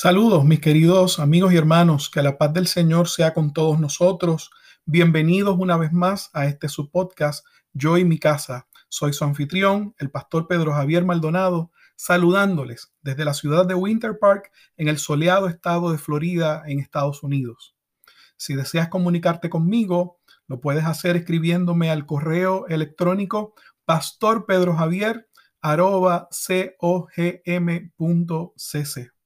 Saludos, mis queridos amigos y hermanos, que la paz del Señor sea con todos nosotros. Bienvenidos una vez más a este su podcast, Yo y mi casa. Soy su anfitrión, el pastor Pedro Javier Maldonado, saludándoles desde la ciudad de Winter Park, en el soleado estado de Florida, en Estados Unidos. Si deseas comunicarte conmigo, lo puedes hacer escribiéndome al correo electrónico pastorpedrojavier.cogm.cc.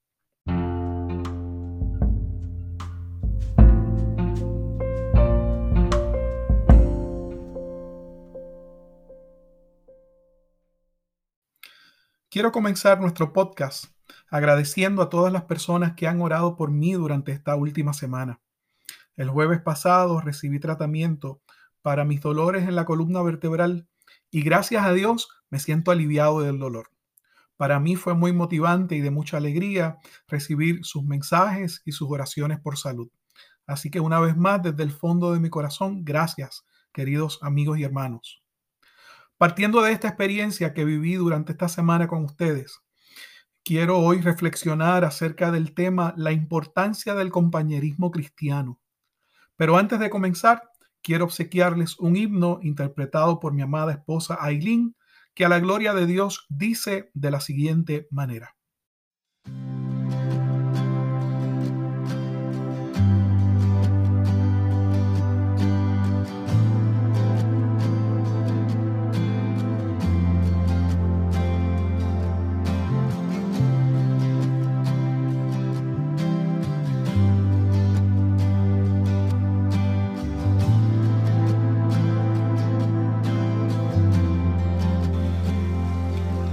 Quiero comenzar nuestro podcast agradeciendo a todas las personas que han orado por mí durante esta última semana. El jueves pasado recibí tratamiento para mis dolores en la columna vertebral y gracias a Dios me siento aliviado del dolor. Para mí fue muy motivante y de mucha alegría recibir sus mensajes y sus oraciones por salud. Así que una vez más, desde el fondo de mi corazón, gracias, queridos amigos y hermanos. Partiendo de esta experiencia que viví durante esta semana con ustedes, quiero hoy reflexionar acerca del tema la importancia del compañerismo cristiano. Pero antes de comenzar, quiero obsequiarles un himno interpretado por mi amada esposa Aileen, que a la gloria de Dios dice de la siguiente manera.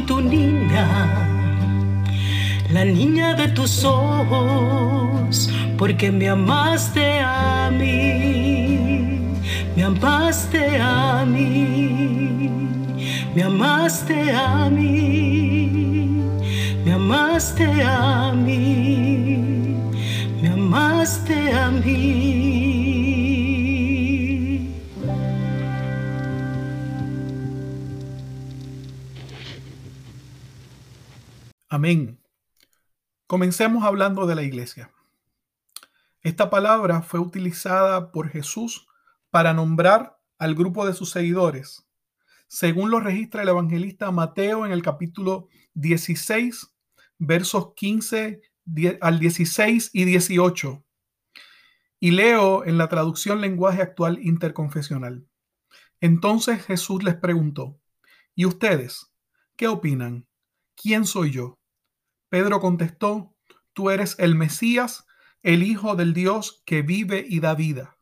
Tu niña la niña de tus ojos, porque me amaste a mí, me amaste a mí, me amaste a mí, me amaste a mí, me amaste a mí. Amén. Comencemos hablando de la iglesia. Esta palabra fue utilizada por Jesús para nombrar al grupo de sus seguidores, según lo registra el evangelista Mateo en el capítulo 16, versos 15 al 16 y 18. Y leo en la traducción lenguaje actual interconfesional. Entonces Jesús les preguntó, ¿y ustedes qué opinan? ¿Quién soy yo? Pedro contestó, tú eres el Mesías, el Hijo del Dios que vive y da vida.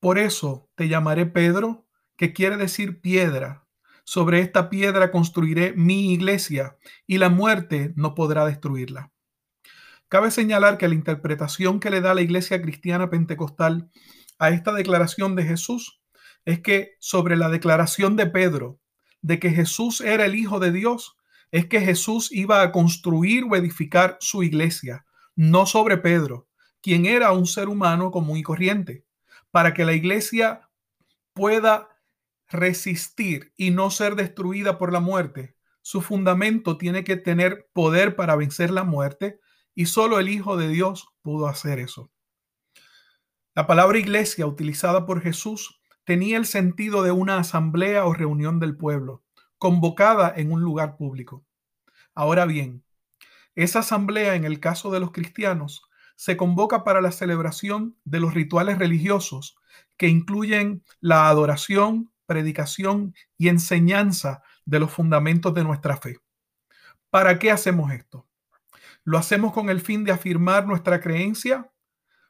Por eso te llamaré Pedro, que quiere decir piedra. Sobre esta piedra construiré mi iglesia y la muerte no podrá destruirla. Cabe señalar que la interpretación que le da la iglesia cristiana pentecostal a esta declaración de Jesús es que sobre la declaración de Pedro de que Jesús era el Hijo de Dios, es que Jesús iba a construir o edificar su iglesia, no sobre Pedro, quien era un ser humano común y corriente, para que la iglesia pueda resistir y no ser destruida por la muerte. Su fundamento tiene que tener poder para vencer la muerte y solo el Hijo de Dios pudo hacer eso. La palabra iglesia utilizada por Jesús tenía el sentido de una asamblea o reunión del pueblo, convocada en un lugar público. Ahora bien, esa asamblea en el caso de los cristianos se convoca para la celebración de los rituales religiosos que incluyen la adoración, predicación y enseñanza de los fundamentos de nuestra fe. ¿Para qué hacemos esto? ¿Lo hacemos con el fin de afirmar nuestra creencia?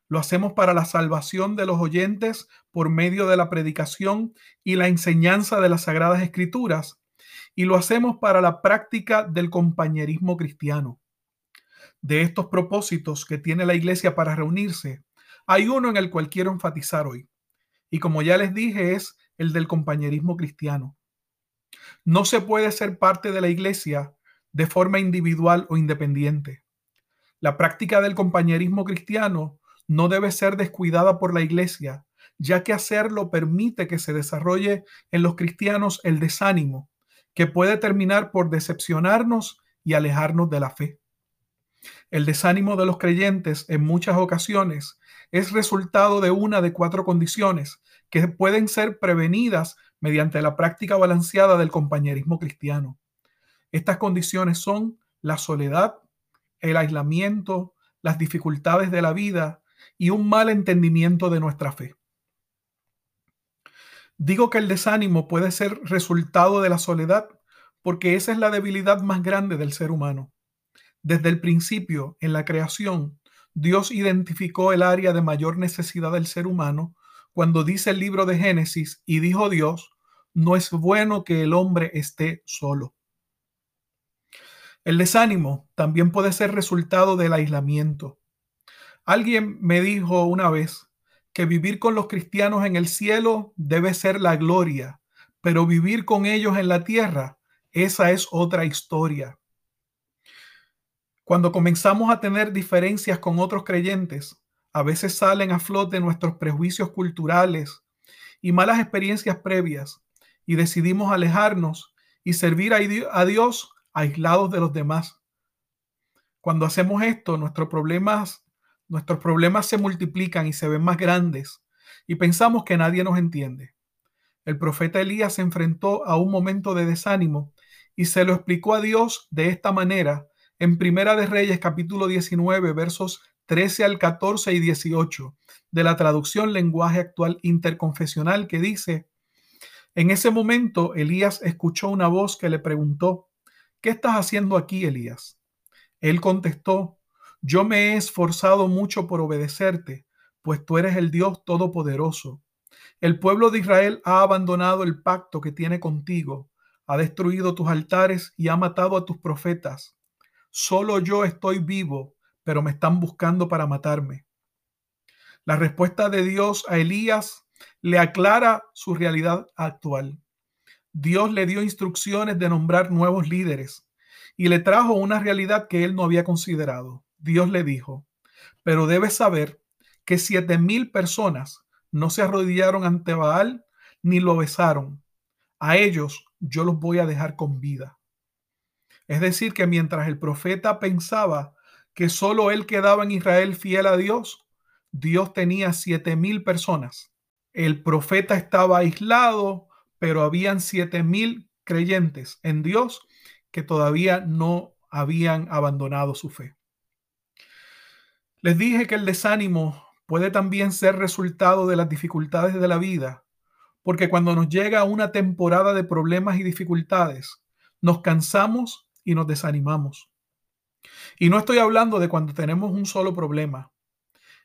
Lo hacemos para la salvación de los oyentes por medio de la predicación y la enseñanza de las Sagradas Escrituras. Y lo hacemos para la práctica del compañerismo cristiano. De estos propósitos que tiene la iglesia para reunirse, hay uno en el cual quiero enfatizar hoy. Y como ya les dije, es el del compañerismo cristiano. No se puede ser parte de la iglesia de forma individual o independiente. La práctica del compañerismo cristiano no debe ser descuidada por la iglesia, ya que hacerlo permite que se desarrolle en los cristianos el desánimo, que puede terminar por decepcionarnos y alejarnos de la fe. El desánimo de los creyentes en muchas ocasiones es resultado de una de cuatro condiciones que pueden ser prevenidas mediante la práctica balanceada del compañerismo cristiano. Estas condiciones son la soledad, el aislamiento, las dificultades de la vida y un mal entendimiento de nuestra fe. Digo que el desánimo puede ser resultado de la soledad porque esa es la debilidad más grande del ser humano. Desde el principio, en la creación, Dios identificó el área de mayor necesidad del ser humano cuando dice el libro de Génesis y dijo Dios, no es bueno que el hombre esté solo. El desánimo también puede ser resultado del aislamiento. Alguien me dijo una vez que vivir con los cristianos en el cielo debe ser la gloria, pero vivir con ellos en la tierra, esa es otra historia. Cuando comenzamos a tener diferencias con otros creyentes, a veces salen a flote nuestros prejuicios culturales y malas experiencias previas y decidimos alejarnos y servir a Dios aislados de los demás. Cuando hacemos esto, nuestros problemas, nuestros problemas se multiplican y se ven más grandes y pensamos que nadie nos entiende. El profeta Elías se enfrentó a un momento de desánimo y se lo explicó a Dios de esta manera en Primera de Reyes capítulo 19 versos 13 al 14 y 18 de la traducción lenguaje actual interconfesional que dice, en ese momento Elías escuchó una voz que le preguntó, ¿Qué estás haciendo aquí, Elías? Él contestó, yo me he esforzado mucho por obedecerte, pues tú eres el Dios Todopoderoso. El pueblo de Israel ha abandonado el pacto que tiene contigo, ha destruido tus altares y ha matado a tus profetas. Solo yo estoy vivo, pero me están buscando para matarme. La respuesta de Dios a Elías le aclara su realidad actual. Dios le dio instrucciones de nombrar nuevos líderes y le trajo una realidad que él no había considerado. Dios le dijo, pero debes saber que siete mil personas no se arrodillaron ante Baal ni lo besaron. A ellos yo los voy a dejar con vida. Es decir, que mientras el profeta pensaba que solo él quedaba en Israel fiel a Dios, Dios tenía siete mil personas. El profeta estaba aislado, pero habían siete mil creyentes en Dios que todavía no habían abandonado su fe. Les dije que el desánimo puede también ser resultado de las dificultades de la vida, porque cuando nos llega una temporada de problemas y dificultades, nos cansamos y nos desanimamos. Y no estoy hablando de cuando tenemos un solo problema.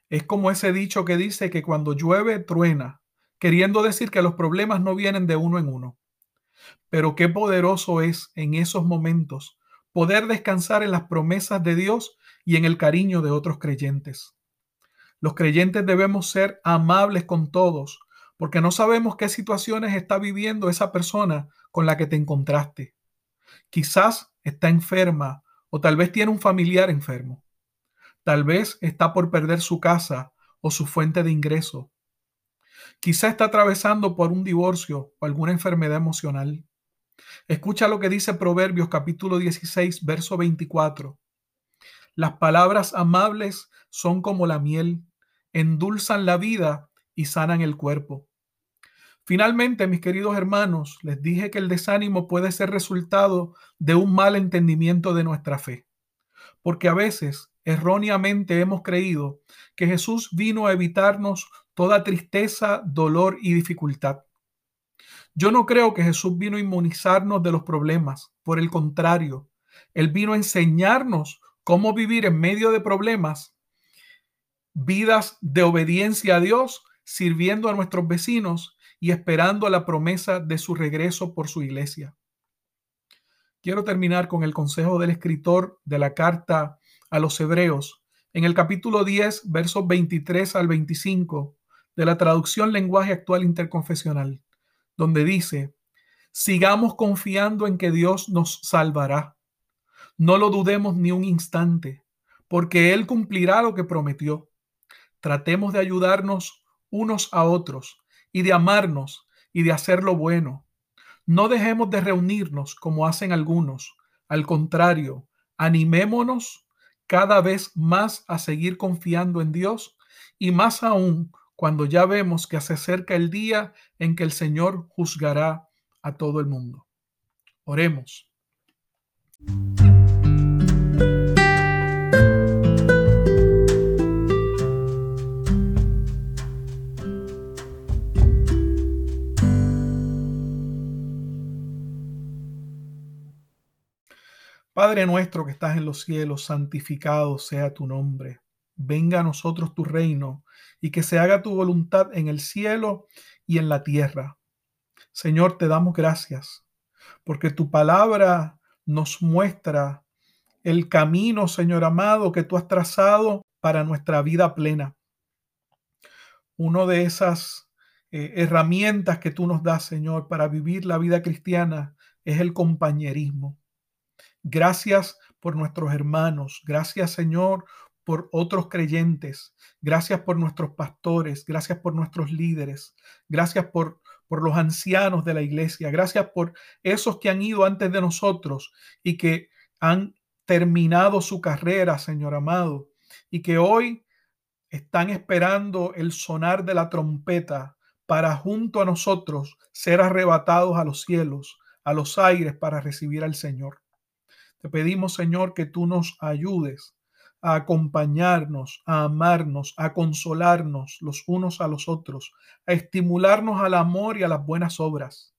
Es como ese dicho que dice que cuando llueve, truena, queriendo decir que los problemas no vienen de uno en uno. Pero qué poderoso es en esos momentos poder descansar en las promesas de Dios y en el cariño de otros creyentes. Los creyentes debemos ser amables con todos, porque no sabemos qué situaciones está viviendo esa persona con la que te encontraste. Quizás está enferma o tal vez tiene un familiar enfermo. Tal vez está por perder su casa o su fuente de ingreso. Quizá está atravesando por un divorcio o alguna enfermedad emocional. Escucha lo que dice Proverbios capítulo 16, verso 24. Las palabras amables son como la miel, endulzan la vida y sanan el cuerpo. Finalmente, mis queridos hermanos, les dije que el desánimo puede ser resultado de un mal entendimiento de nuestra fe, porque a veces erróneamente hemos creído que Jesús vino a evitarnos toda tristeza, dolor y dificultad. Yo no creo que Jesús vino a inmunizarnos de los problemas, por el contrario, Él vino a enseñarnos cómo vivir en medio de problemas, vidas de obediencia a Dios, sirviendo a nuestros vecinos y esperando la promesa de su regreso por su iglesia. Quiero terminar con el consejo del escritor de la carta a los hebreos en el capítulo 10, versos 23 al 25 de la traducción lenguaje actual interconfesional, donde dice, sigamos confiando en que Dios nos salvará. No lo dudemos ni un instante, porque Él cumplirá lo que prometió. Tratemos de ayudarnos unos a otros y de amarnos y de hacer lo bueno. No dejemos de reunirnos como hacen algunos. Al contrario, animémonos cada vez más a seguir confiando en Dios y más aún cuando ya vemos que se acerca el día en que el Señor juzgará a todo el mundo. Oremos. Padre nuestro que estás en los cielos, santificado sea tu nombre. Venga a nosotros tu reino y que se haga tu voluntad en el cielo y en la tierra. Señor, te damos gracias porque tu palabra nos muestra el camino, Señor amado, que tú has trazado para nuestra vida plena. Una de esas eh, herramientas que tú nos das, Señor, para vivir la vida cristiana es el compañerismo. Gracias por nuestros hermanos. Gracias, Señor, por otros creyentes. Gracias por nuestros pastores. Gracias por nuestros líderes. Gracias por, por los ancianos de la iglesia. Gracias por esos que han ido antes de nosotros y que han terminado su carrera, Señor amado, y que hoy están esperando el sonar de la trompeta para junto a nosotros ser arrebatados a los cielos, a los aires para recibir al Señor. Te pedimos, Señor, que tú nos ayudes a acompañarnos, a amarnos, a consolarnos los unos a los otros, a estimularnos al amor y a las buenas obras.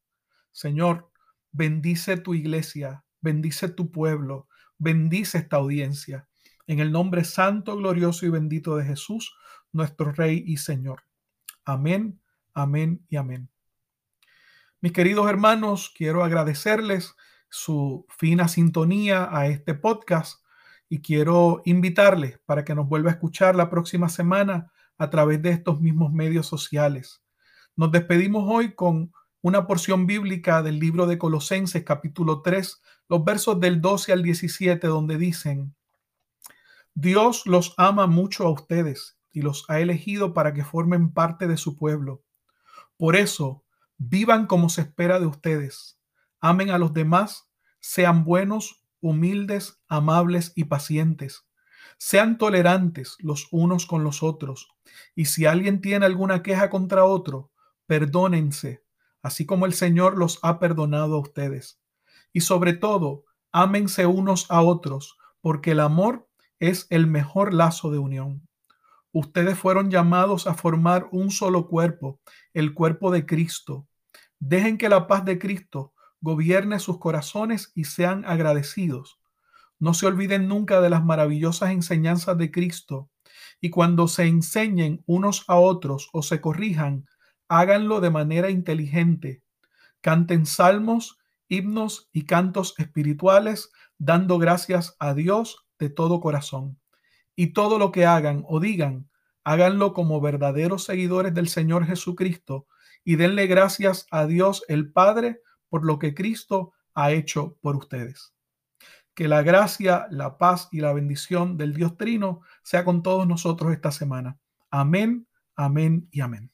Señor, bendice tu iglesia, bendice tu pueblo, bendice esta audiencia. En el nombre santo, glorioso y bendito de Jesús, nuestro Rey y Señor. Amén, amén y amén. Mis queridos hermanos, quiero agradecerles su fina sintonía a este podcast y quiero invitarles para que nos vuelva a escuchar la próxima semana a través de estos mismos medios sociales. Nos despedimos hoy con una porción bíblica del libro de Colosenses capítulo 3, los versos del 12 al 17, donde dicen, Dios los ama mucho a ustedes y los ha elegido para que formen parte de su pueblo. Por eso, vivan como se espera de ustedes amen a los demás, sean buenos, humildes, amables y pacientes. Sean tolerantes los unos con los otros, y si alguien tiene alguna queja contra otro, perdónense, así como el Señor los ha perdonado a ustedes. Y sobre todo, ámense unos a otros, porque el amor es el mejor lazo de unión. Ustedes fueron llamados a formar un solo cuerpo, el cuerpo de Cristo. Dejen que la paz de Cristo gobierne sus corazones y sean agradecidos. No se olviden nunca de las maravillosas enseñanzas de Cristo y cuando se enseñen unos a otros o se corrijan, háganlo de manera inteligente. Canten salmos, himnos y cantos espirituales dando gracias a Dios de todo corazón. Y todo lo que hagan o digan, háganlo como verdaderos seguidores del Señor Jesucristo y denle gracias a Dios el Padre por lo que Cristo ha hecho por ustedes. Que la gracia, la paz y la bendición del Dios Trino sea con todos nosotros esta semana. Amén, amén y amén.